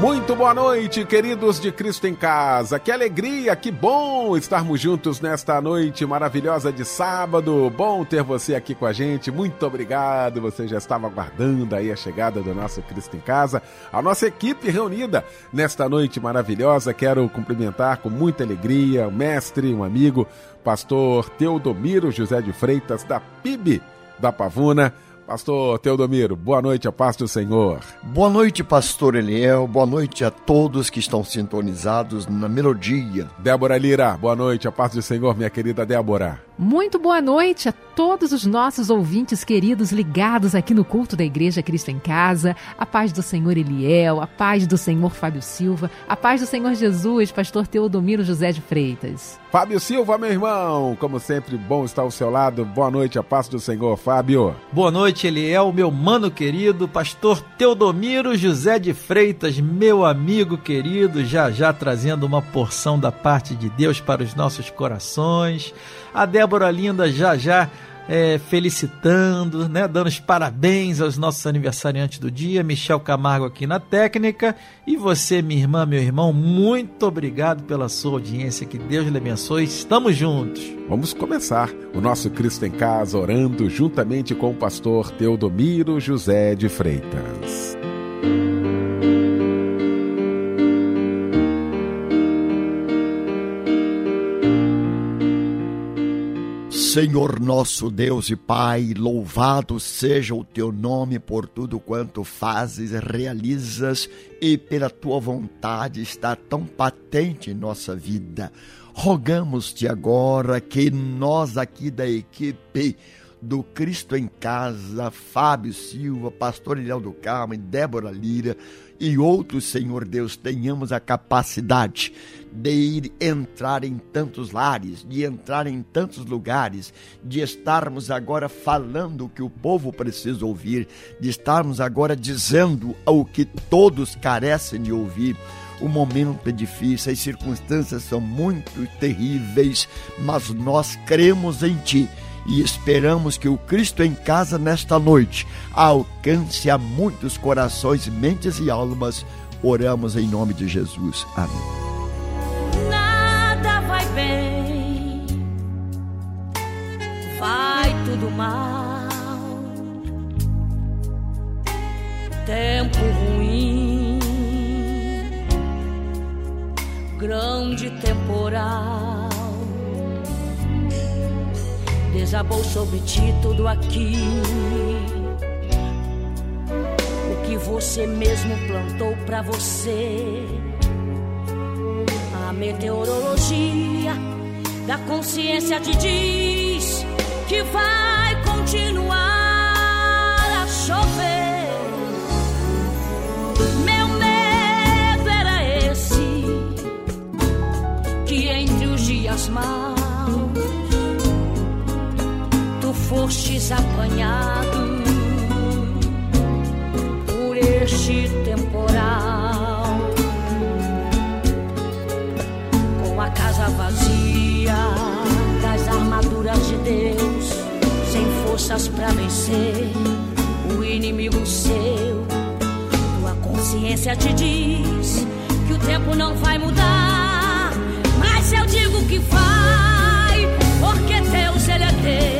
Muito boa noite, queridos de Cristo em Casa. Que alegria, que bom estarmos juntos nesta noite maravilhosa de sábado. Bom ter você aqui com a gente. Muito obrigado. Você já estava aguardando aí a chegada do nosso Cristo em Casa. A nossa equipe reunida nesta noite maravilhosa. Quero cumprimentar com muita alegria o mestre, um amigo, pastor Teodomiro José de Freitas da PIB da Pavuna Pastor Teodomiro, boa noite, a paz do Senhor. Boa noite, pastor Eliel, boa noite a todos que estão sintonizados na melodia. Débora Lira, boa noite, a paz do Senhor, minha querida Débora. Muito boa noite a todos os nossos ouvintes queridos ligados aqui no culto da Igreja Cristo em Casa. A paz do Senhor Eliel, a paz do Senhor Fábio Silva, a paz do Senhor Jesus, pastor Teodomiro José de Freitas. Fábio Silva, meu irmão, como sempre, bom estar ao seu lado. Boa noite, a paz do Senhor, Fábio. Boa noite, Eliel, meu mano querido, pastor Teodomiro José de Freitas, meu amigo querido, já já trazendo uma porção da parte de Deus para os nossos corações. A Débora Linda já já é, felicitando, né, dando os parabéns aos nossos aniversariantes do dia, Michel Camargo aqui na técnica, e você, minha irmã, meu irmão, muito obrigado pela sua audiência, que Deus lhe abençoe, estamos juntos. Vamos começar o nosso Cristo em Casa orando juntamente com o pastor Teodomiro José de Freitas. Senhor nosso Deus e Pai, louvado seja o teu nome por tudo quanto fazes, realizas e pela tua vontade está tão patente em nossa vida. Rogamos-te agora que nós aqui da equipe do Cristo em Casa, Fábio Silva, Pastor Ilhéu do Carmo e Débora Lira, e outros, Senhor Deus, tenhamos a capacidade de ir entrar em tantos lares, de entrar em tantos lugares, de estarmos agora falando o que o povo precisa ouvir, de estarmos agora dizendo o que todos carecem de ouvir. O momento é difícil, as circunstâncias são muito terríveis, mas nós cremos em Ti e esperamos que o Cristo em casa nesta noite alcance a muitos corações, mentes e almas. Oramos em nome de Jesus. Amém. Nada vai bem, vai tudo mal. Tempo ruim, grande temporal desabou sobre ti tudo aqui. O que você mesmo plantou para você. A meteorologia da consciência te diz que vai continuar fostes apanhado por este temporal, com a casa vazia das armaduras de Deus, sem forças para vencer o inimigo seu. Tua consciência te diz que o tempo não vai mudar, mas eu digo que vai, porque Deus ele é Deus.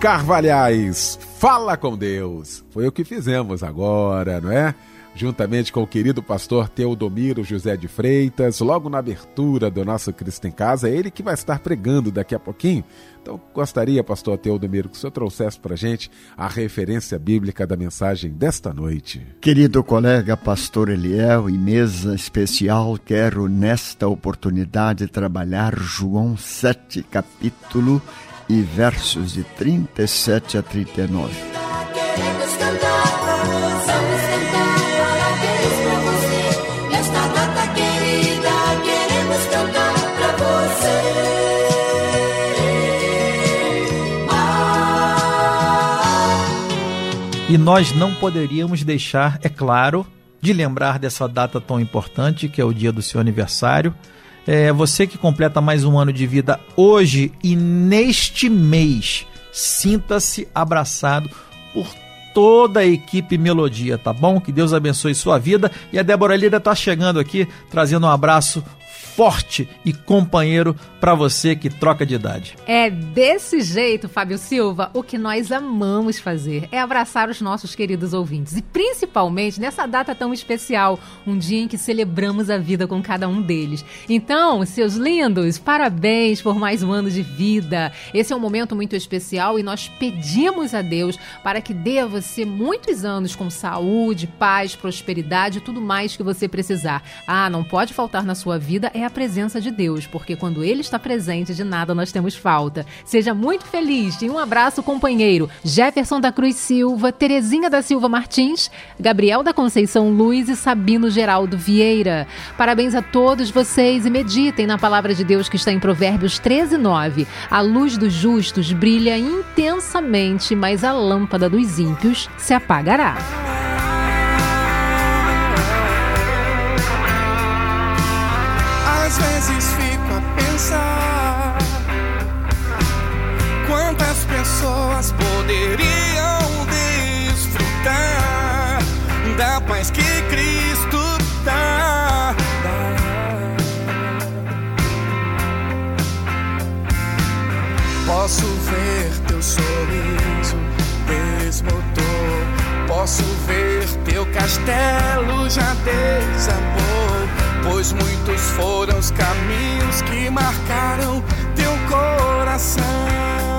Carvalhais, fala com Deus. Foi o que fizemos agora, não é? Juntamente com o querido pastor Teodomiro José de Freitas, logo na abertura do nosso Cristo em Casa, é ele que vai estar pregando daqui a pouquinho. Então, gostaria, pastor Teodomiro, que o senhor trouxesse para gente a referência bíblica da mensagem desta noite. Querido colega pastor Eliel e mesa especial, quero nesta oportunidade trabalhar João 7, capítulo e versos de 37 a 39. Queremos cantar, vamos cantar parabéns pra você. Nesta data querida, queremos cantar pra você. E nós não poderíamos deixar, é claro, de lembrar dessa data tão importante que é o dia do seu aniversário é, você que completa mais um ano de vida hoje e neste mês, sinta-se abraçado por toda a equipe Melodia, tá bom? Que Deus abençoe sua vida. E a Débora Lira está chegando aqui, trazendo um abraço forte e companheiro para você que troca de idade. É desse jeito, Fábio Silva, o que nós amamos fazer é abraçar os nossos queridos ouvintes e principalmente nessa data tão especial, um dia em que celebramos a vida com cada um deles. Então, seus lindos, parabéns por mais um ano de vida. Esse é um momento muito especial e nós pedimos a Deus para que dê a você muitos anos com saúde, paz, prosperidade e tudo mais que você precisar. Ah, não pode faltar na sua vida é a presença de Deus, porque quando Ele está presente, de nada nós temos falta. Seja muito feliz e um abraço, companheiro. Jefferson da Cruz Silva, Terezinha da Silva Martins, Gabriel da Conceição Luiz e Sabino Geraldo Vieira. Parabéns a todos vocês e meditem na palavra de Deus que está em Provérbios 13, 9. A luz dos justos brilha intensamente, mas a lâmpada dos ímpios se apagará. Pessoas poderiam desfrutar da paz que Cristo dá. Posso ver teu sorriso desbotou. Posso ver teu castelo já desabou pois muitos foram os caminhos que marcaram teu coração.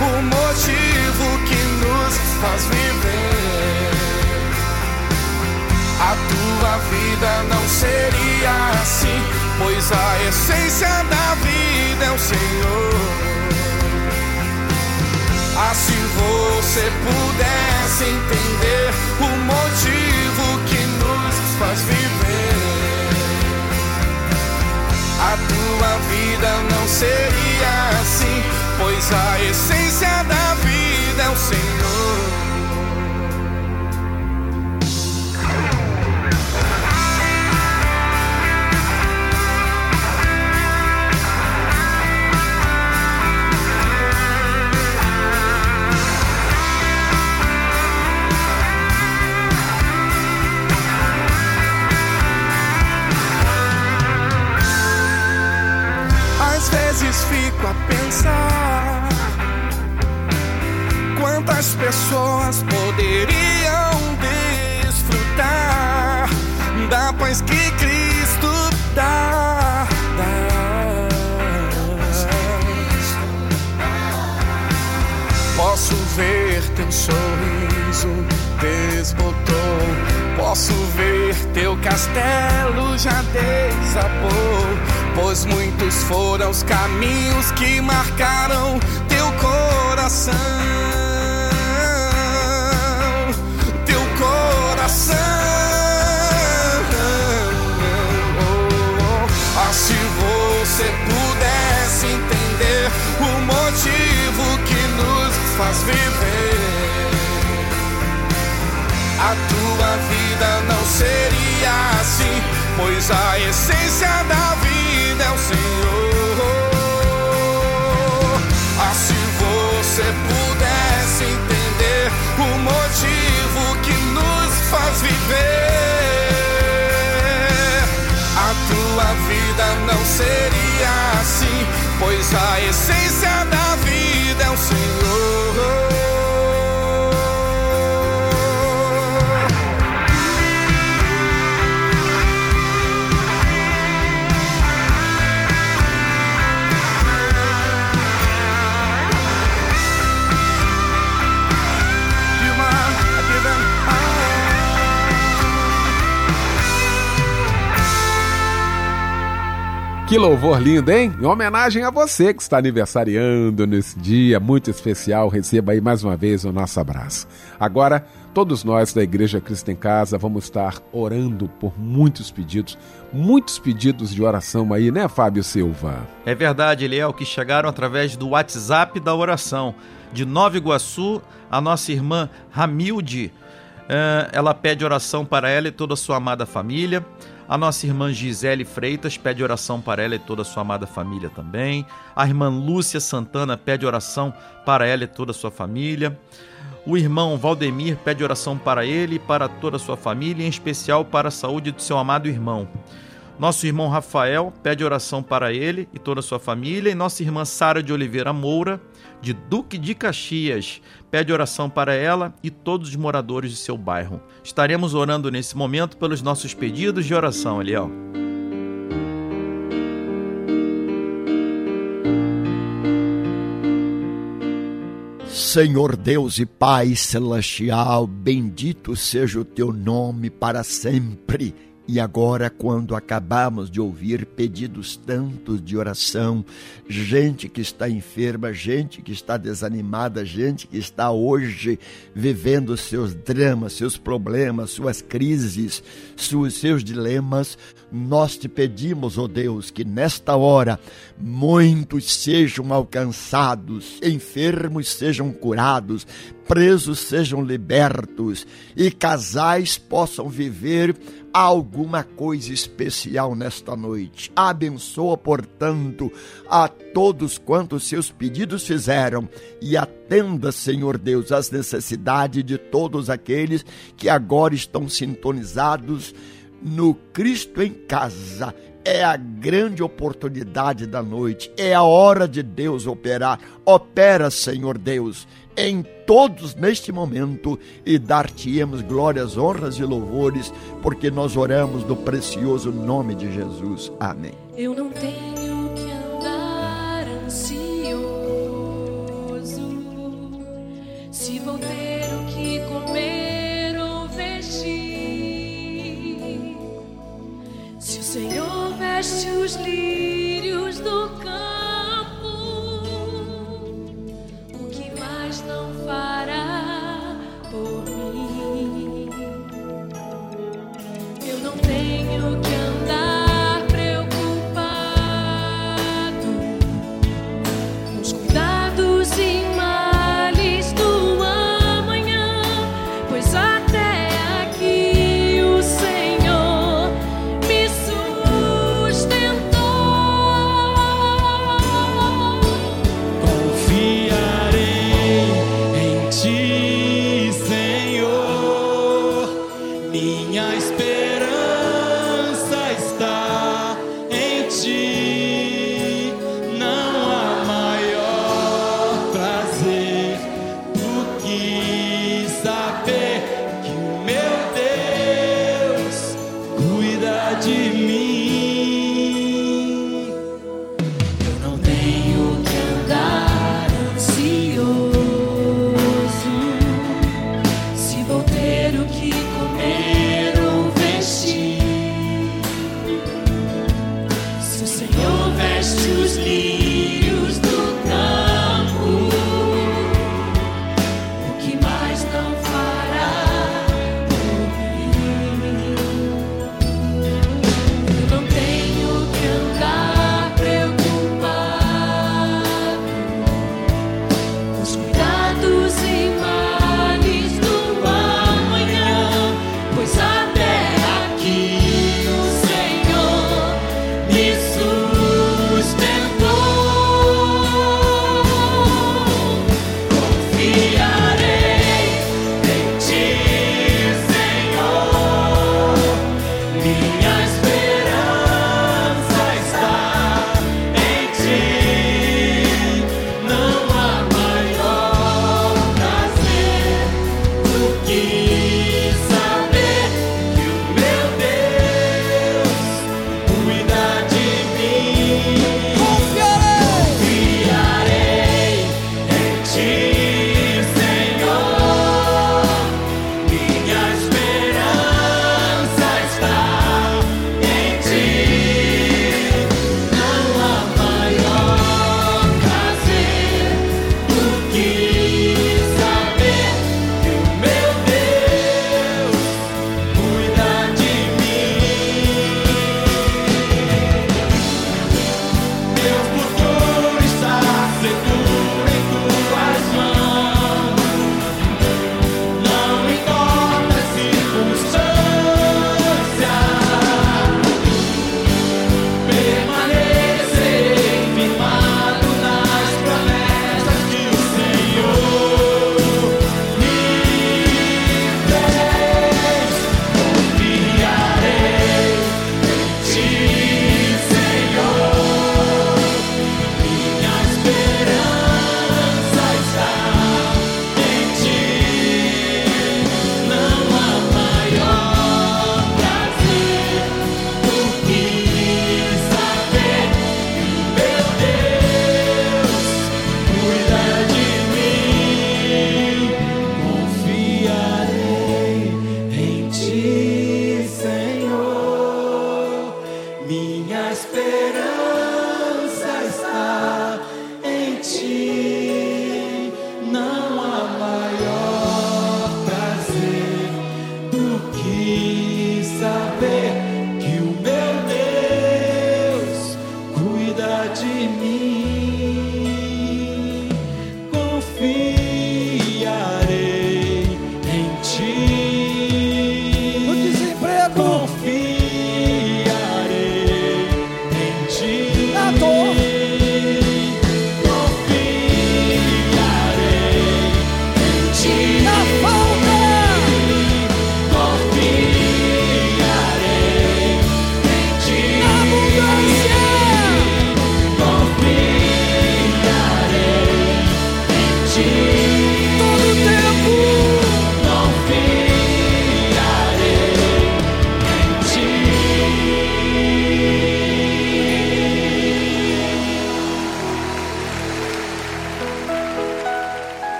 O motivo que nos faz viver, a tua vida não seria assim, pois a essência da vida é o Senhor. Ah, se você pudesse entender o motivo que nos faz viver, a tua vida não seria assim, pois a essência da vida é o Senhor. vezes fico a quantas pessoas poderiam desfrutar da paz que Cristo dá. Posso ver teu sorriso desbotou. Posso ver teu castelo já desabou pois muitos foram os caminhos que marcaram teu coração. faz viver. A tua vida não seria assim, pois a essência da vida é o Senhor. Ah, se você pudesse entender o motivo que nos faz viver, a tua vida não seria assim, pois a essência da vida é o Senhor. Que louvor lindo, hein? Em homenagem a você que está aniversariando nesse dia muito especial, receba aí mais uma vez o nosso abraço. Agora, todos nós da Igreja Cristo em Casa vamos estar orando por muitos pedidos, muitos pedidos de oração aí, né, Fábio Silva? É verdade, Eliel, que chegaram através do WhatsApp da oração. De Nova Iguaçu, a nossa irmã Ramilde, eh, ela pede oração para ela e toda a sua amada família. A nossa irmã Gisele Freitas pede oração para ela e toda a sua amada família também. A irmã Lúcia Santana pede oração para ela e toda a sua família. O irmão Valdemir pede oração para ele e para toda a sua família, em especial para a saúde do seu amado irmão. Nosso irmão Rafael pede oração para ele e toda a sua família. E nossa irmã Sara de Oliveira Moura, de Duque de Caxias, pede oração para ela e todos os moradores de seu bairro. Estaremos orando nesse momento pelos nossos pedidos de oração, Eliel. Senhor Deus e Pai celestial, bendito seja o teu nome para sempre e agora, quando acabamos de ouvir pedidos tantos de oração, gente que está enferma, gente que está desanimada, gente que está hoje vivendo seus dramas, seus problemas, suas crises, seus, dilemas, nós te pedimos, ó oh Deus, que nesta hora muitos sejam alcançados, enfermos sejam curados, presos sejam libertos e casais possam viver alguma coisa especial nesta noite. Abençoa, portanto, a todos quantos seus pedidos fizeram e atenda, Senhor Deus, as necessidades de todos aqueles que agora estão sintonizados no Cristo em casa é a grande oportunidade da noite, é a hora de Deus operar. Opera, Senhor Deus, em todos neste momento e dar-te-emos glórias, honras e louvores, porque nós oramos no precioso nome de Jesus. Amém. Eu não tenho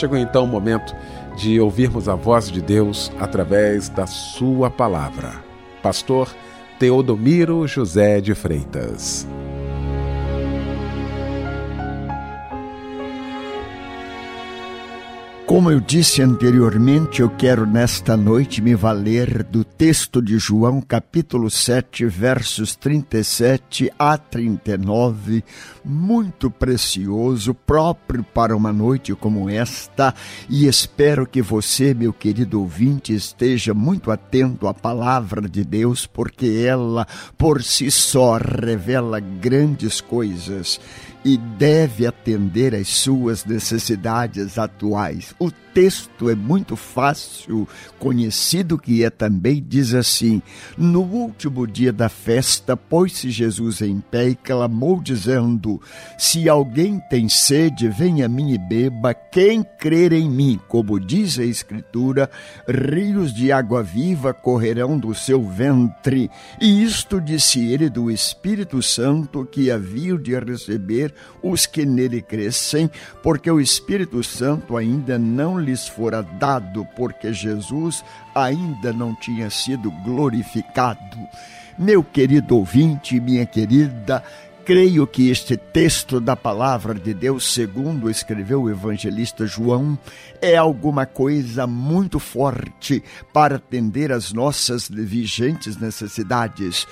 Chegou então o momento de ouvirmos a voz de Deus através da Sua palavra. Pastor Teodomiro José de Freitas. Como eu disse anteriormente, eu quero nesta noite me valer do texto de João, capítulo 7, versos 37 a 39, muito precioso, próprio para uma noite como esta, e espero que você, meu querido ouvinte, esteja muito atento à palavra de Deus, porque ela por si só revela grandes coisas e deve atender às suas necessidades atuais. O texto é muito fácil, conhecido que é também, diz assim: No último dia da festa, pôs-se Jesus em pé e clamou, dizendo: Se alguém tem sede, venha a mim e beba. Quem crer em mim, como diz a Escritura, rios de água viva correrão do seu ventre. E isto disse ele do Espírito Santo que havia de receber os que nele crescem, porque o Espírito Santo ainda não lhes fora dado, porque Jesus ainda não tinha sido glorificado. Meu querido ouvinte, minha querida, creio que este texto da palavra de Deus, segundo escreveu o evangelista João, é alguma coisa muito forte para atender às nossas vigentes necessidades.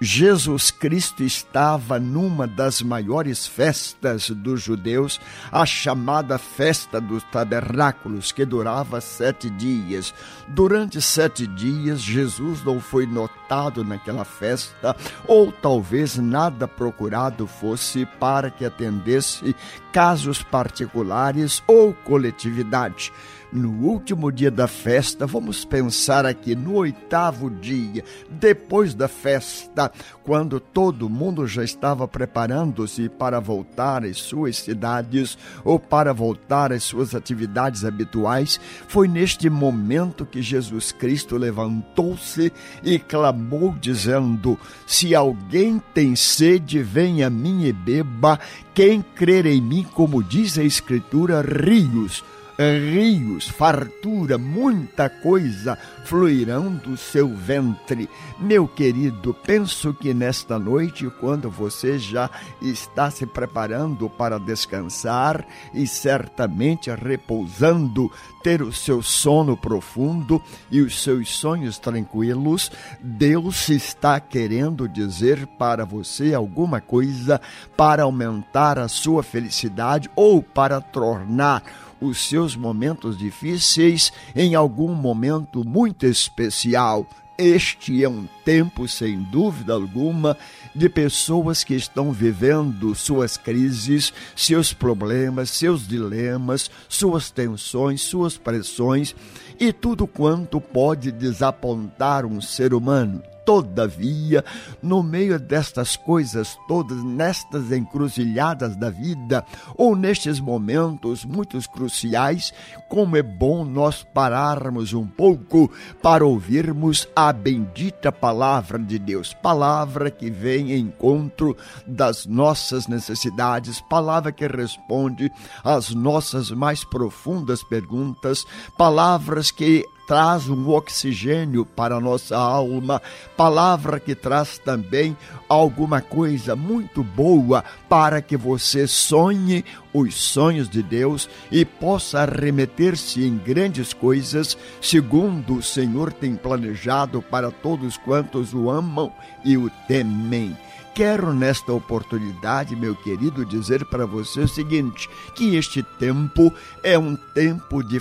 Jesus Cristo estava numa das maiores festas dos judeus, a chamada Festa dos Tabernáculos, que durava sete dias. Durante sete dias, Jesus não foi notado naquela festa, ou talvez nada procurado fosse para que atendesse casos particulares ou coletividade no último dia da festa, vamos pensar aqui no oitavo dia, depois da festa, quando todo mundo já estava preparando-se para voltar às suas cidades ou para voltar às suas atividades habituais, foi neste momento que Jesus Cristo levantou-se e clamou, dizendo: Se alguém tem sede, venha a mim e beba. Quem crer em mim, como diz a Escritura, rios rios, fartura, muita coisa fluirão do seu ventre. Meu querido, penso que nesta noite, quando você já está se preparando para descansar e certamente repousando, ter o seu sono profundo e os seus sonhos tranquilos, Deus está querendo dizer para você alguma coisa para aumentar a sua felicidade ou para tornar os seus momentos difíceis em algum momento muito especial. Este é um tempo, sem dúvida alguma, de pessoas que estão vivendo suas crises, seus problemas, seus dilemas, suas tensões, suas pressões e tudo quanto pode desapontar um ser humano. Todavia, no meio destas coisas todas, nestas encruzilhadas da vida, ou nestes momentos muito cruciais, como é bom nós pararmos um pouco para ouvirmos a bendita palavra de Deus, palavra que vem em encontro das nossas necessidades, palavra que responde às nossas mais profundas perguntas, palavras que traz um oxigênio para a nossa alma, palavra que traz também alguma coisa muito boa para que você sonhe os sonhos de Deus e possa remeter-se em grandes coisas, segundo o Senhor tem planejado para todos quantos o amam e o temem. Quero nesta oportunidade, meu querido, dizer para você o seguinte: que este tempo é um tempo de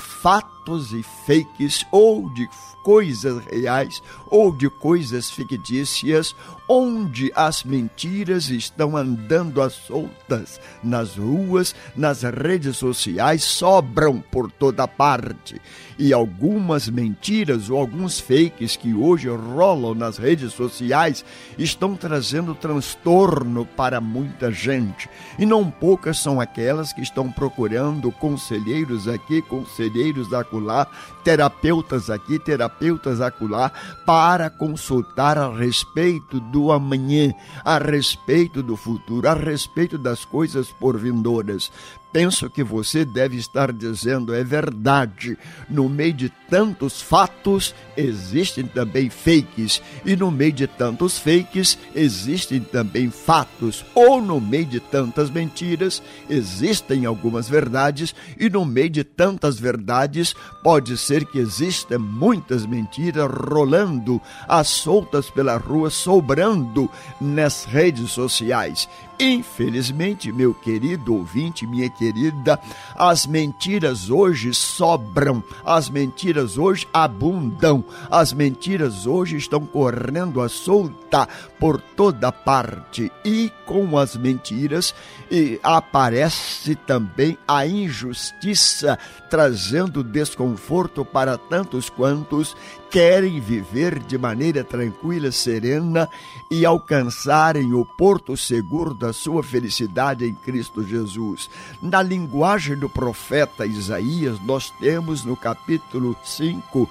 fatos e fakes ou de coisas reais ou de coisas fictícias, onde as mentiras estão andando às soltas nas ruas, nas redes sociais, sobram por toda parte. E algumas mentiras ou alguns fakes que hoje rolam nas redes sociais estão trazendo transtorno para muita gente. E não poucas são aquelas que estão procurando conselheiros aqui, conselheiros acolá, terapeutas aqui, terapeutas acolá, para consultar a respeito do amanhã, a respeito do futuro, a respeito das coisas por vindouras penso que você deve estar dizendo é verdade. No meio de tantos fatos, existem também fakes, e no meio de tantos fakes, existem também fatos, ou no meio de tantas mentiras, existem algumas verdades, e no meio de tantas verdades, pode ser que existam muitas mentiras rolando, as soltas pela rua, sobrando nas redes sociais. Infelizmente, meu querido ouvinte, minha querida, as mentiras hoje sobram, as mentiras hoje abundam, as mentiras hoje estão correndo à solta por toda parte. E com as mentiras aparece também a injustiça, trazendo desconforto para tantos quantos querem viver de maneira tranquila, serena e alcançarem o porto seguro da sua felicidade em Cristo Jesus. Na linguagem do profeta Isaías, nós temos no capítulo 5,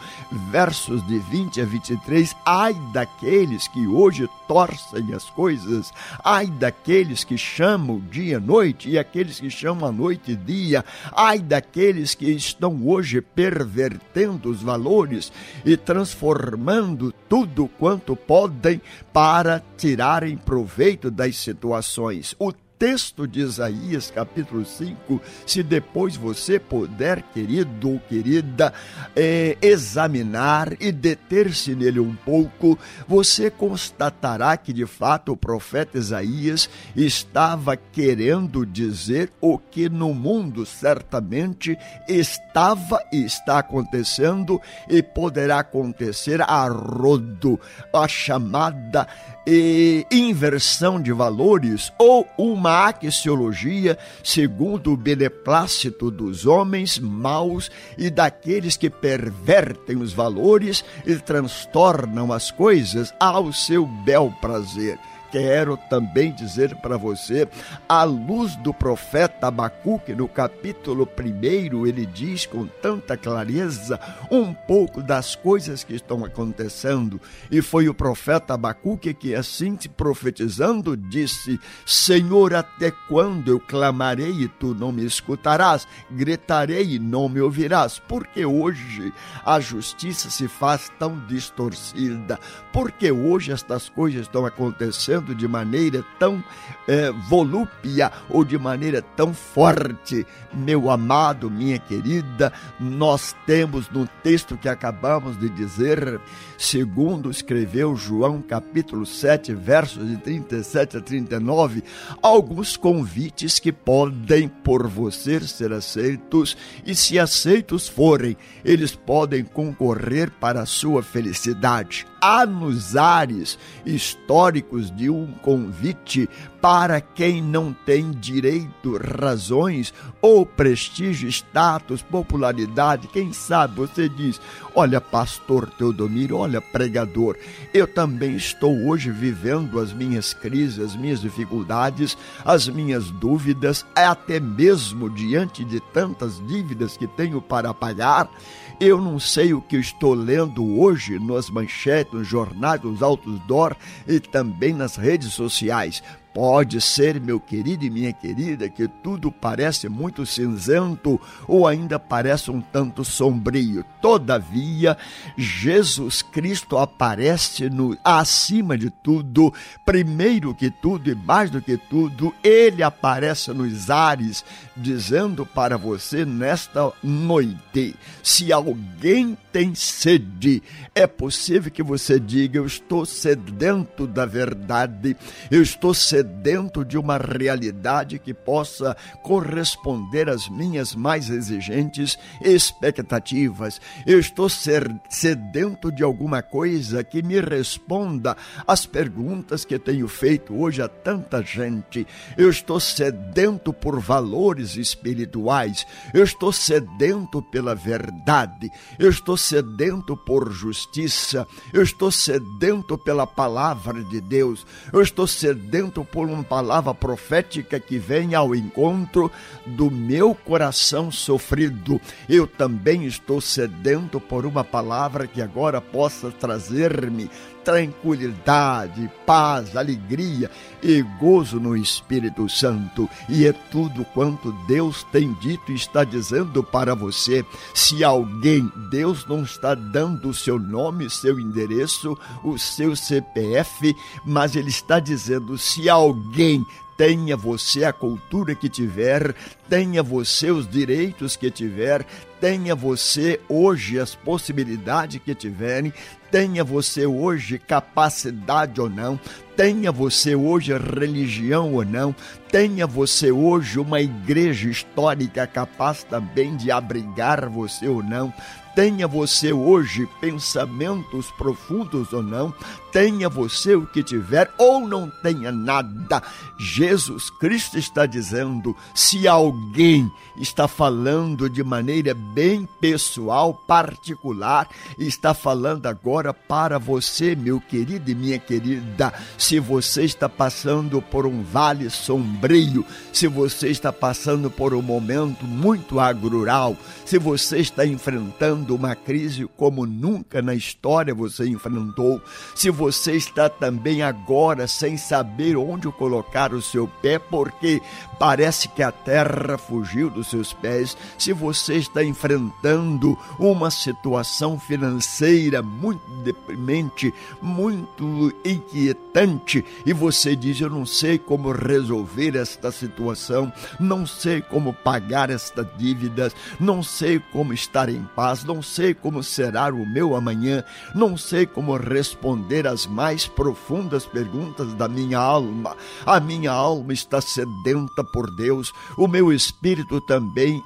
versos de 20 a 23, ai daqueles que hoje torcem as coisas, ai daqueles que chamam dia noite e aqueles que chamam a noite dia, ai daqueles que estão hoje pervertendo os valores e transformando tudo quanto podem para tirarem proveito das situações. O texto de Isaías, capítulo 5, se depois você puder, querido ou querida, é, examinar e deter-se nele um pouco, você constatará que de fato o profeta Isaías estava querendo dizer o que no mundo certamente estava e está acontecendo e poderá acontecer a rodo, a chamada e inversão de valores ou uma axiologia segundo o beneplácito dos homens maus e daqueles que pervertem os valores e transtornam as coisas ao seu bel prazer quero também dizer para você, à luz do profeta Abacuque, no capítulo 1, ele diz com tanta clareza um pouco das coisas que estão acontecendo. E foi o profeta Abacuque que, assim se profetizando, disse: Senhor, até quando eu clamarei e tu não me escutarás? Gritarei e não me ouvirás? Porque hoje a justiça se faz tão distorcida? Porque hoje estas coisas estão acontecendo? De maneira tão é, volúpia ou de maneira tão forte. Meu amado, minha querida, nós temos no texto que acabamos de dizer, segundo escreveu João capítulo 7, versos de 37 a 39, alguns convites que podem por você ser aceitos e se aceitos forem, eles podem concorrer para a sua felicidade. Há nos ares históricos de um convite para quem não tem direito, razões ou prestígio, status, popularidade. Quem sabe você diz: Olha, pastor Teodomiro, olha, pregador, eu também estou hoje vivendo as minhas crises, as minhas dificuldades, as minhas dúvidas, até mesmo diante de tantas dívidas que tenho para pagar. Eu não sei o que estou lendo hoje nas manchetes, nos jornais, nos outdoor e também nas redes sociais Pode ser, meu querido e minha querida, que tudo parece muito cinzento ou ainda parece um tanto sombrio. Todavia, Jesus Cristo aparece no acima de tudo, primeiro que tudo e mais do que tudo, ele aparece nos ares, dizendo para você nesta noite: se alguém tem sede, é possível que você diga: Eu estou sedento da verdade, eu estou sedento de uma realidade que possa corresponder às minhas mais exigentes expectativas. Eu estou sedento de alguma coisa que me responda às perguntas que tenho feito hoje a tanta gente. Eu estou sedento por valores espirituais, eu estou sedento pela verdade, eu estou sedento por justiça, eu estou sedento pela palavra de Deus, eu estou sedento por uma palavra profética que vem ao encontro do meu coração sofrido. Eu também estou sedento por uma palavra que agora possa trazer-me tranquilidade, paz, alegria e gozo no Espírito Santo. E é tudo quanto Deus tem dito e está dizendo para você. Se alguém, Deus não está dando o seu nome, seu endereço, o seu CPF, mas Ele está dizendo: se alguém tenha você a cultura que tiver, tenha você os direitos que tiver, tenha você hoje as possibilidades que tiverem, tenha você hoje capacidade ou não, tenha você hoje religião ou não, tenha você hoje uma igreja histórica capaz também de abrigar você ou não, tenha você hoje pensamentos profundos ou não, tenha você o que tiver ou não tenha nada, Jesus Cristo está dizendo: se alguém está falando de maneira bem pessoal, particular, está falando agora para você, meu querido e minha querida, se você está passando por um vale sombrio, se você está passando por um momento muito agrural, se você está enfrentando uma crise como nunca na história você enfrentou, se você está também agora sem saber onde colocar o seu pé, porque parece que a terra fugiu dos seus pés, se você está enfrentando uma situação financeira muito deprimente, muito inquietante, e você diz: Eu não sei como resolver esta situação, não sei como pagar estas dívidas, não sei como estar em paz, não sei como será o meu amanhã, não sei como responder às mais profundas perguntas da minha alma. A minha alma está sedenta por Deus, o meu espírito também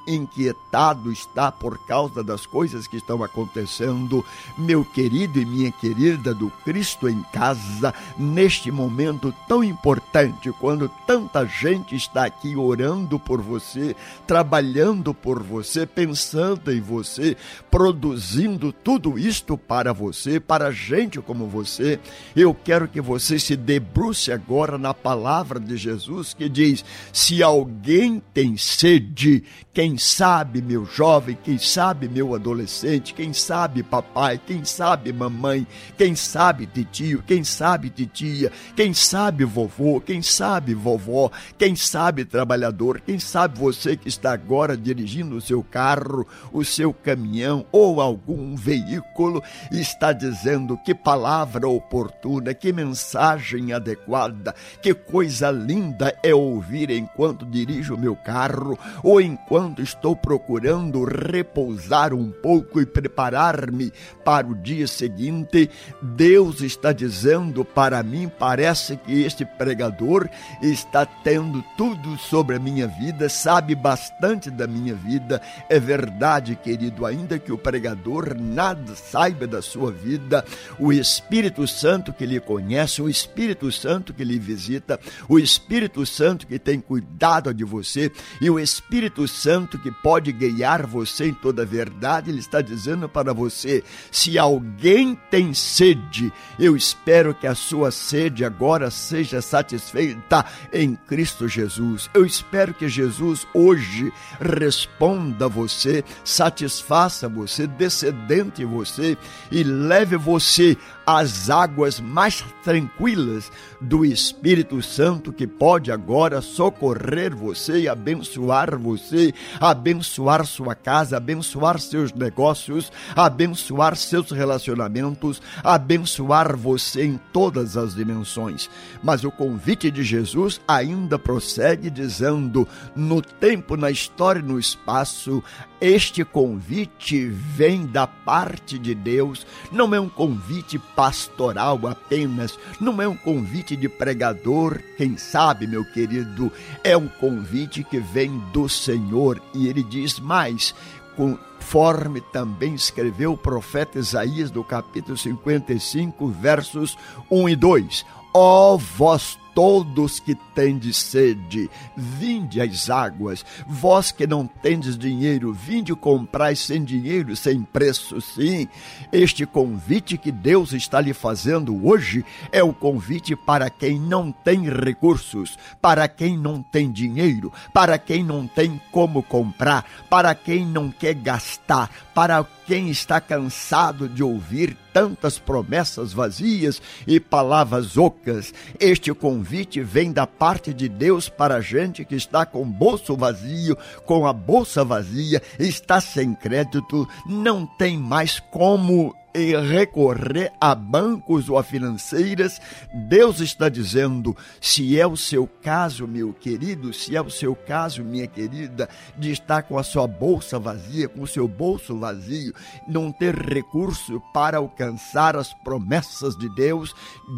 inquietado está por causa das coisas que estão acontecendo. Meu querido e minha querida do Cristo em casa, neste momento tão importante, quando tanta gente está aqui orando por você, trabalhando por você, pensando em você, produzindo tudo isto para você, para gente como você, eu quero que você se debruce agora na palavra de Jesus que diz: se alguém tem sede, quem sabe, meu jovem, quem sabe, meu adolescente, quem sabe, papai, quem sabe, mamãe, quem sabe, tio, quem sabe, titia, quem sabe, vovô, quem sabe, vovó, quem sabe, trabalhador, quem sabe você que está agora dirigindo o seu carro, o seu caminhão ou algum veículo, está dizendo que palavra oportuna, que mensagem adequada, que coisa linda é ouvir enquanto dirijo o meu carro ou enquanto quando estou procurando repousar um pouco e preparar-me para o dia seguinte, Deus está dizendo para mim: parece que este pregador está tendo tudo sobre a minha vida, sabe bastante da minha vida. É verdade, querido, ainda que o pregador nada saiba da sua vida, o Espírito Santo que lhe conhece, o Espírito Santo que lhe visita, o Espírito Santo que tem cuidado de você e o Espírito Santo Santo que pode guiar você em toda a verdade, ele está dizendo para você: se alguém tem sede, eu espero que a sua sede agora seja satisfeita em Cristo Jesus. Eu espero que Jesus hoje responda a você, satisfaça você, descendente em você e leve você às águas mais tranquilas do Espírito Santo que pode agora socorrer você e abençoar você, abençoar sua casa, abençoar seus negócios, abençoar seus relacionamentos, abençoar você em todas as dimensões. Mas o convite de Jesus ainda prossegue dizendo: no tempo, na história, no espaço, este convite vem da parte de Deus, não é um convite pastoral apenas, não é um convite de pregador, quem sabe, meu querido, é um convite que vem do Senhor. E ele diz mais: conforme também escreveu o profeta Isaías no capítulo 55, versos 1 e 2. Ó vós todos que tendes sede, vinde às águas. Vós que não tendes dinheiro, vinde comprar sem dinheiro, sem preço, sim. Este convite que Deus está lhe fazendo hoje é o convite para quem não tem recursos, para quem não tem dinheiro, para quem não tem como comprar, para quem não quer gastar, para quem está cansado de ouvir tantas promessas vazias e palavras ocas. Este convite vem da parte de Deus para a gente que está com o bolso vazio, com a bolsa vazia, está sem crédito, não tem mais como e recorrer a bancos ou a financeiras, Deus está dizendo: se é o seu caso, meu querido, se é o seu caso, minha querida, de estar com a sua bolsa vazia, com o seu bolso vazio, não ter recurso para alcançar as promessas de Deus,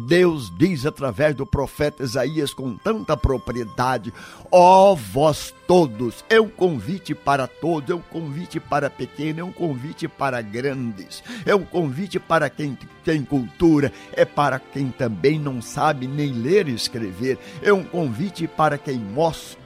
Deus diz através do profeta Isaías com tanta propriedade: ó oh, vós todos, é um convite para todos, é um convite para pequenos, é um convite para grandes, é um convite para quem tem cultura, é para quem também não sabe nem ler e escrever, é um convite para quem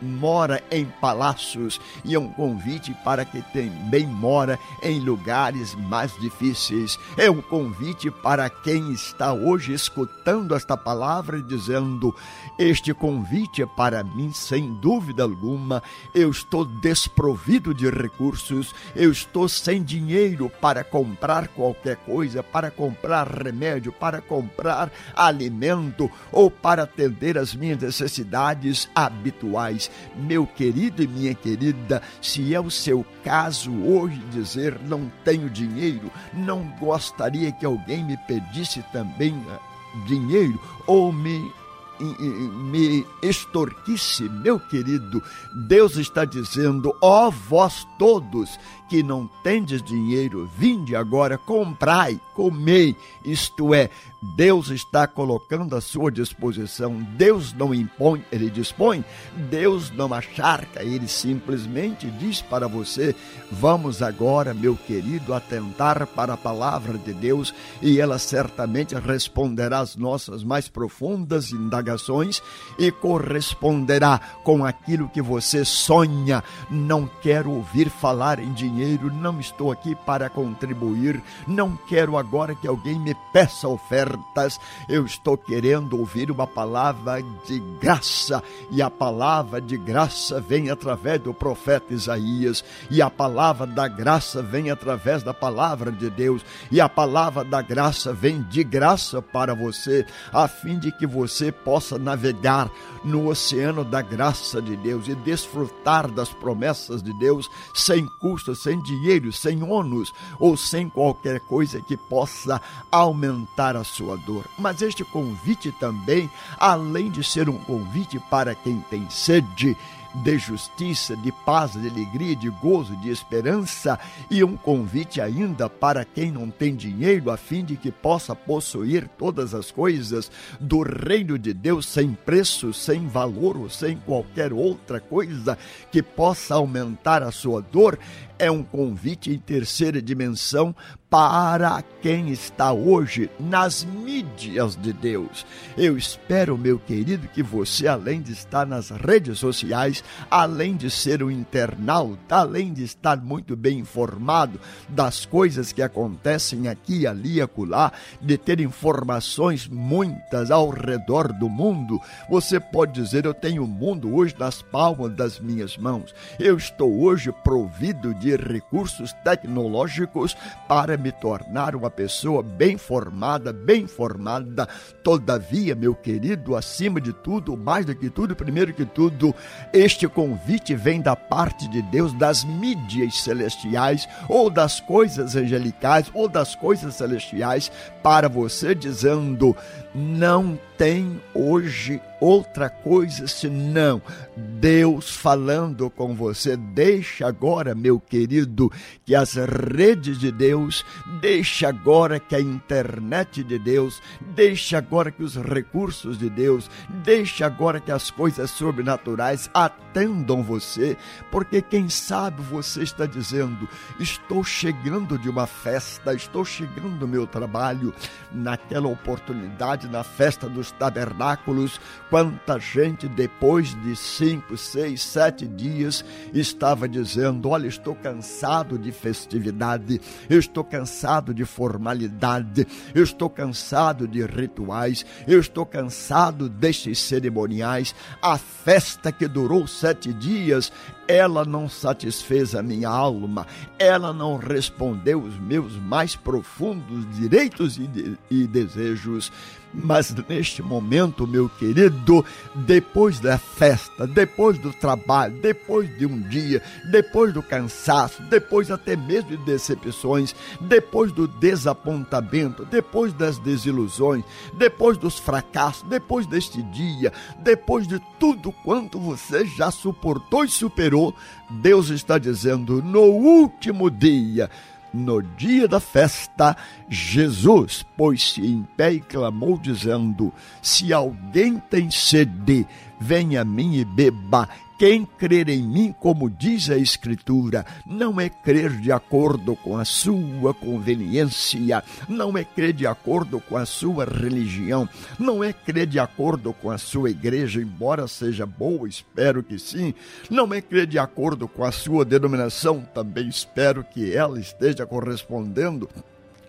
mora em palácios e é um convite para quem também mora em lugares mais difíceis, é um convite para quem está hoje escutando esta palavra e dizendo: Este convite é para mim, sem dúvida alguma eu estou desprovido de recursos, eu estou sem dinheiro para comprar qualquer coisa, para comprar remédio, para comprar alimento ou para atender as minhas necessidades habituais. Meu querido e minha querida, se é o seu caso hoje dizer não tenho dinheiro, não gostaria que alguém me pedisse também ah, dinheiro ou me me extorquisse, meu querido, Deus está dizendo: ó vós todos que não tendes dinheiro, vinde agora, comprai, comei. Isto é, Deus está colocando à sua disposição. Deus não impõe, ele dispõe. Deus não acharca, ele simplesmente diz para você: vamos agora, meu querido, atentar para a palavra de Deus e ela certamente responderá às nossas mais profundas indagações e corresponderá com aquilo que você sonha. Não quero ouvir falar em dinheiro dinheiro, não estou aqui para contribuir, não quero agora que alguém me peça ofertas, eu estou querendo ouvir uma palavra de graça, e a palavra de graça vem através do profeta Isaías, e a palavra da graça vem através da palavra de Deus, e a palavra da graça vem de graça para você, a fim de que você possa navegar no oceano da graça de Deus e desfrutar das promessas de Deus sem custo, sem dinheiro, sem ônus ou sem qualquer coisa que possa aumentar a sua dor. Mas este convite também, além de ser um convite para quem tem sede, de justiça, de paz, de alegria, de gozo, de esperança e um convite ainda para quem não tem dinheiro, a fim de que possa possuir todas as coisas do reino de Deus sem preço, sem valor ou sem qualquer outra coisa que possa aumentar a sua dor. É um convite em terceira dimensão para quem está hoje nas mídias de Deus. Eu espero, meu querido, que você, além de estar nas redes sociais, além de ser um internauta, além de estar muito bem informado das coisas que acontecem aqui, ali, acolá, de ter informações muitas ao redor do mundo, você pode dizer: Eu tenho o mundo hoje nas palmas das minhas mãos. Eu estou hoje provido de recursos tecnológicos para me tornar uma pessoa bem formada, bem formada. Todavia, meu querido, acima de tudo, mais do que tudo, primeiro que tudo, este convite vem da parte de Deus, das mídias celestiais, ou das coisas angelicais, ou das coisas celestiais, para você, dizendo: não tem hoje outra coisa senão Deus falando com você. Deixa agora, meu querido, que as redes de Deus, deixa agora que a internet de Deus, deixa agora que os recursos de Deus, deixa agora que as coisas sobrenaturais atendam você, porque quem sabe você está dizendo: estou chegando de uma festa, estou chegando do meu trabalho, naquela oportunidade, na festa dos tabernáculos, quanta gente depois de cinco, seis, sete dias estava dizendo: Olha, estou cansado de festividade, eu estou cansado de formalidade, eu estou cansado de rituais, eu estou cansado destes cerimoniais. A festa que durou sete dias ela não satisfez a minha alma, ela não respondeu os meus mais profundos direitos e, de, e desejos. Mas neste momento, meu querido, depois da festa, depois do trabalho, depois de um dia, depois do cansaço, depois até mesmo de decepções, depois do desapontamento, depois das desilusões, depois dos fracassos, depois deste dia, depois de tudo quanto você já suportou e superou, Deus está dizendo: no último dia, no dia da festa, Jesus pôs-se em pé e clamou, dizendo: Se alguém tem sede, venha a mim e beba. Quem crer em mim, como diz a Escritura, não é crer de acordo com a sua conveniência, não é crer de acordo com a sua religião, não é crer de acordo com a sua igreja, embora seja boa, espero que sim, não é crer de acordo com a sua denominação, também espero que ela esteja correspondendo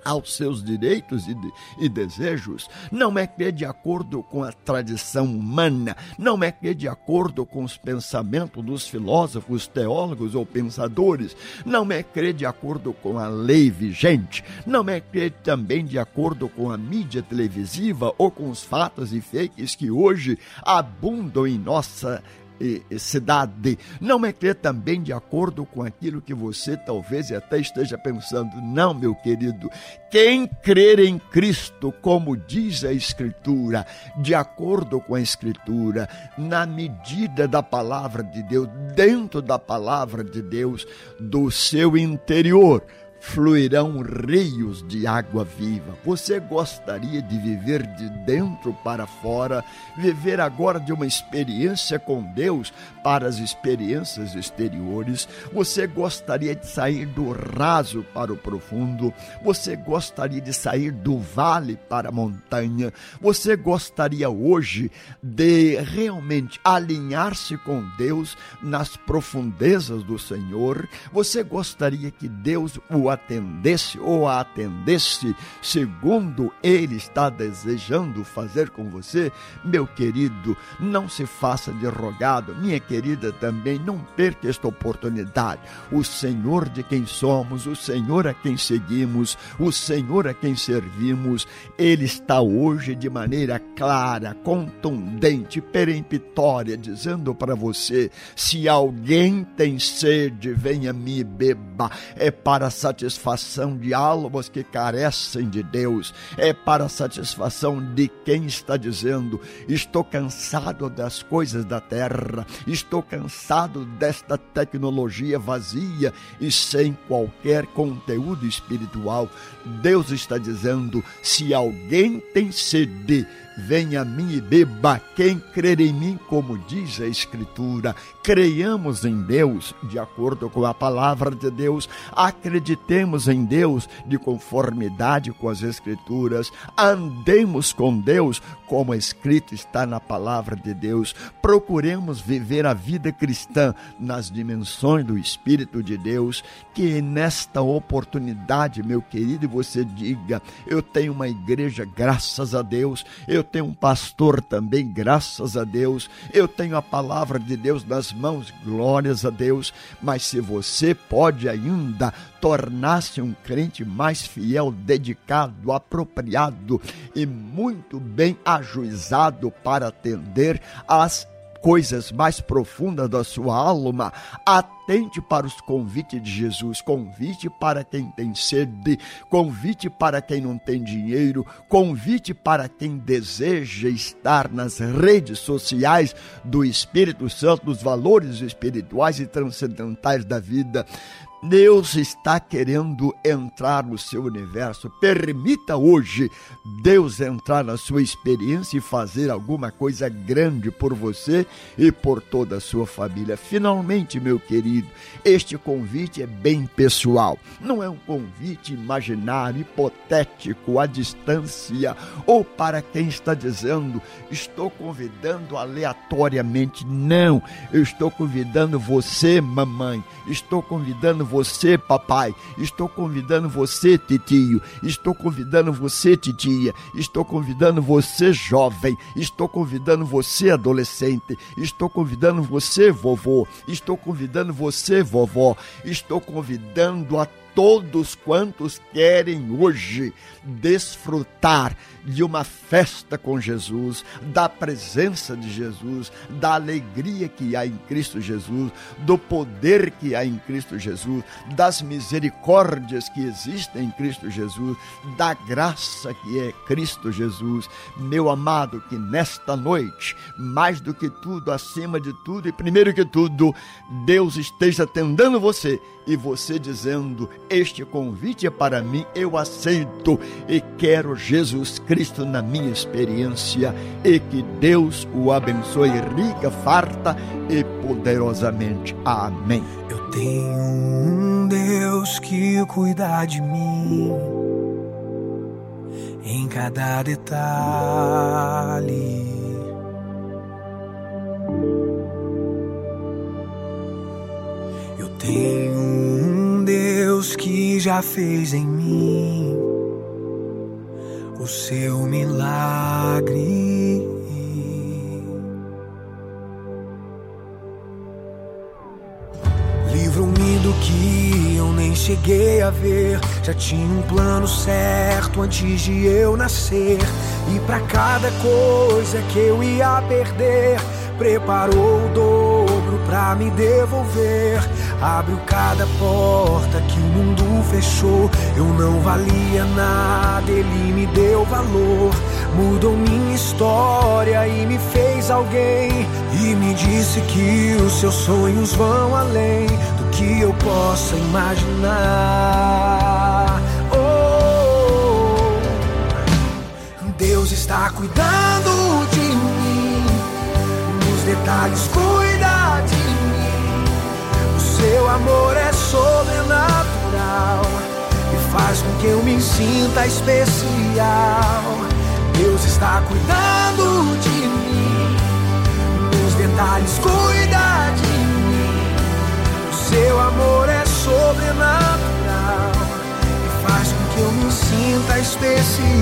aos seus direitos e, de, e, desejos, não é que é de acordo com a tradição humana, não é que é de acordo com os pensamentos dos filósofos, teólogos ou pensadores, não é crer de acordo com a lei vigente, não é crer também de acordo com a mídia televisiva ou com os fatos e fakes que hoje abundam em nossa cidade. Não é crer também de acordo com aquilo que você talvez até esteja pensando. Não, meu querido. Quem crer em Cristo, como diz a Escritura, de acordo com a Escritura, na medida da palavra de Deus, dentro da palavra de Deus, do seu interior fluirão rios de água viva. Você gostaria de viver de dentro para fora, viver agora de uma experiência com Deus para as experiências exteriores? Você gostaria de sair do raso para o profundo? Você gostaria de sair do vale para a montanha? Você gostaria hoje de realmente alinhar-se com Deus nas profundezas do Senhor? Você gostaria que Deus o atendesse ou a atendesse segundo ele está desejando fazer com você, meu querido, não se faça de rogado, minha querida também, não perca esta oportunidade. O Senhor de quem somos, o Senhor a quem seguimos, o Senhor a quem servimos, ele está hoje de maneira clara, contundente, peremptória, dizendo para você: se alguém tem sede, venha me beba. É para satisfazer satisfação de almas que carecem de Deus, é para a satisfação de quem está dizendo: estou cansado das coisas da terra, estou cansado desta tecnologia vazia e sem qualquer conteúdo espiritual. Deus está dizendo: se alguém tem sede, venha a mim e beba. Quem crer em mim, como diz a Escritura, creiamos em Deus, de acordo com a palavra de Deus, acreditemos em Deus de conformidade com as Escrituras, andemos com Deus, como escrito está na palavra de Deus, procuremos viver a vida cristã nas dimensões do Espírito de Deus, que nesta oportunidade, meu querido, você diga: eu tenho uma igreja, graças a Deus, eu tenho um pastor também, graças a Deus, eu tenho a palavra de Deus nas mãos, glórias a Deus. Mas se você pode ainda tornar-se um crente mais fiel, dedicado, apropriado e muito bem ajuizado para atender às coisas mais profundas da sua alma, atente para os convites de Jesus, convite para quem tem sede, convite para quem não tem dinheiro, convite para quem deseja estar nas redes sociais do Espírito Santo, dos valores espirituais e transcendentais da vida. Deus está querendo entrar no seu universo. Permita hoje Deus entrar na sua experiência e fazer alguma coisa grande por você e por toda a sua família. Finalmente, meu querido, este convite é bem pessoal. Não é um convite imaginário, hipotético, à distância ou para quem está dizendo, estou convidando aleatoriamente. Não, eu estou convidando você, mamãe. Estou convidando você, papai. Estou convidando você, titio. Estou convidando você, titia. Estou convidando você, jovem. Estou convidando você, adolescente. Estou convidando você, vovô. Estou convidando você, vovó. Estou convidando a todos quantos querem hoje desfrutar de uma festa com Jesus, da presença de Jesus, da alegria que há em Cristo Jesus, do poder que há em Cristo Jesus, das misericórdias que existem em Cristo Jesus, da graça que é Cristo Jesus. Meu amado, que nesta noite, mais do que tudo, acima de tudo e primeiro que tudo, Deus esteja atendendo você e você dizendo: Este convite é para mim, eu aceito e quero Jesus Cristo na minha experiência e que Deus o abençoe rica, farta e poderosamente. Amém. Eu tenho um Deus que cuida de mim em cada detalhe. Eu tenho um Deus que já fez em mim seu milagre. Livro-me do que eu nem cheguei a ver. Já tinha um plano certo antes de eu nascer. E para cada coisa que eu ia perder, preparou o dobro pra me devolver. Abriu cada porta que o mundo fechou. Eu não valia nada, ele me deu valor. Mudou minha história e me fez alguém. E me disse que os seus sonhos vão além do que eu possa imaginar. Oh, Deus está cuidando de mim. Nos detalhes, seu amor é sobrenatural e faz com que eu me sinta especial. Deus está cuidando de mim. Nos detalhes, cuida de mim. O seu amor é sobrenatural e faz com que eu me sinta especial.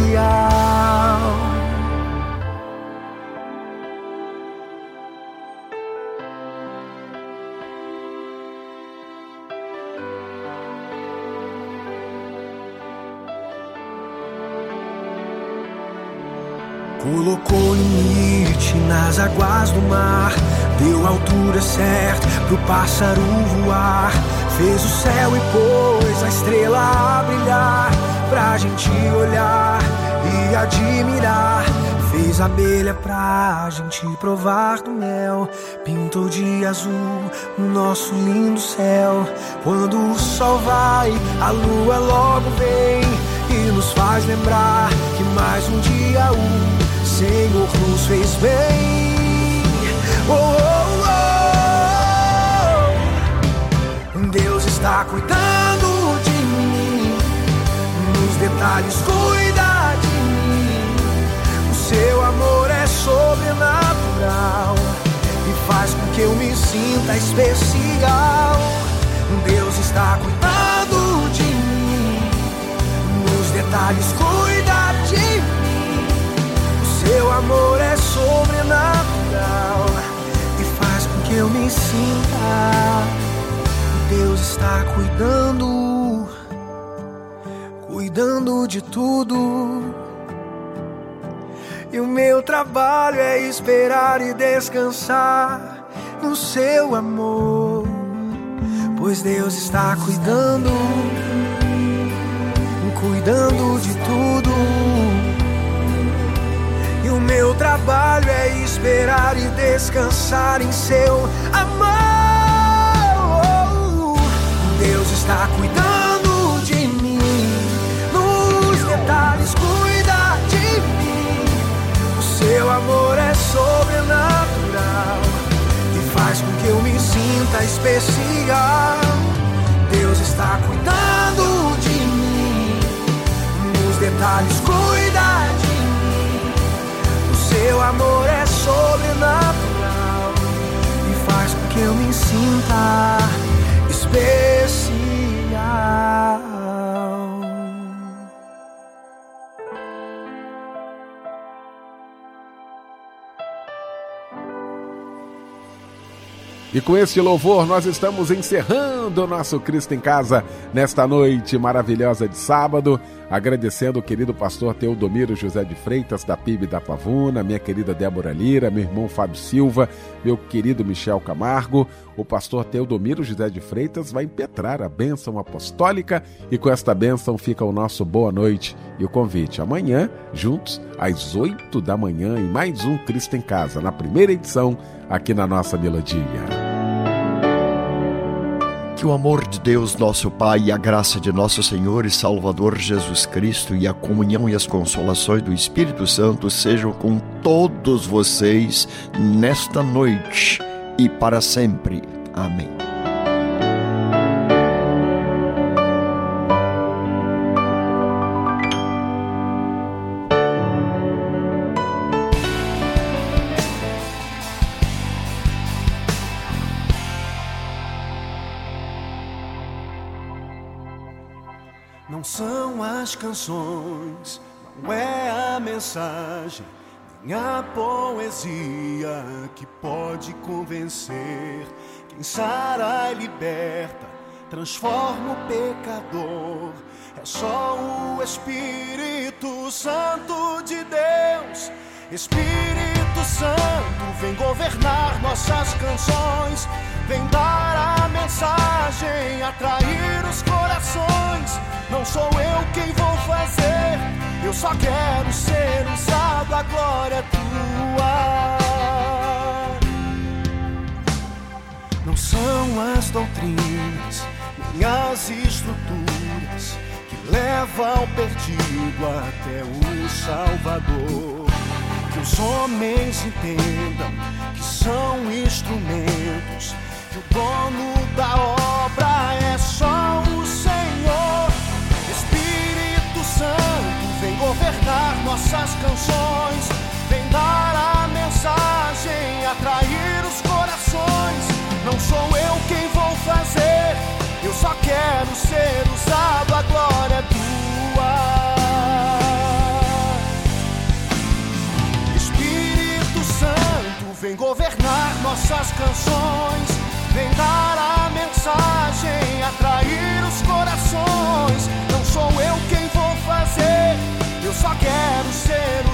Colocou limite nas águas do mar, deu a altura certa pro pássaro voar. Fez o céu e pôs a estrela a brilhar, pra gente olhar e admirar. Fez abelha pra gente provar do mel. Pintou de azul o nosso lindo céu. Quando o sol vai, a lua logo vem e nos faz lembrar que mais um dia o Senhor nos fez bem. Oh, oh, oh. Deus está cuidando de mim, nos detalhes cuida de mim. O seu amor é sobrenatural e faz com que eu me sinta especial. Deus está cuidando de mim, nos detalhes cuida. O seu amor é sobrenatural e faz com que eu me sinta. Deus está cuidando, cuidando de tudo. E o meu trabalho é esperar e descansar no seu amor pois Deus está cuidando, cuidando de tudo. Meu trabalho é esperar e descansar em seu amor. Deus está cuidando de mim, nos detalhes cuida de mim. O seu amor é sobrenatural e faz com que eu me sinta especial. Deus está cuidando de mim, nos detalhes cuida de mim. O seu amor é sobrenatural e faz com que eu me sinta especial. E com este louvor nós estamos encerrando o nosso Cristo em Casa nesta noite maravilhosa de sábado, agradecendo o querido pastor Teodomiro José de Freitas da PIB da Pavuna, minha querida Débora Lira, meu irmão Fábio Silva, meu querido Michel Camargo. O pastor Teodomiro José de Freitas vai impetrar a bênção apostólica e com esta bênção fica o nosso boa noite e o convite amanhã, juntos às oito da manhã em mais um Cristo em Casa, na primeira edição aqui na nossa melodia. Que o amor de Deus, nosso Pai, e a graça de nosso Senhor e Salvador Jesus Cristo e a comunhão e as consolações do Espírito Santo sejam com todos vocês nesta noite e para sempre. Amém. São as canções, não é a mensagem, nem a poesia que pode convencer. Quem sara e liberta, transforma o pecador. É só o Espírito Santo de Deus. Espírito Santo, vem governar nossas canções, vem dar a mensagem, atrair os corações. Não sou eu quem vou fazer, eu só quero ser usado, a glória é tua. Não são as doutrinas, nem as estruturas que levam o perdido até o Salvador. Que os homens entendam que são instrumentos, que o dono da obra é só o Senhor. Espírito Santo, vem governar nossas canções, vem dar a mensagem, atrair os corações. Não sou eu quem vou fazer, eu só quero ser usado, a glória é tua. Vem governar nossas canções, vem dar a mensagem, atrair os corações. Não sou eu quem vou fazer, eu só quero ser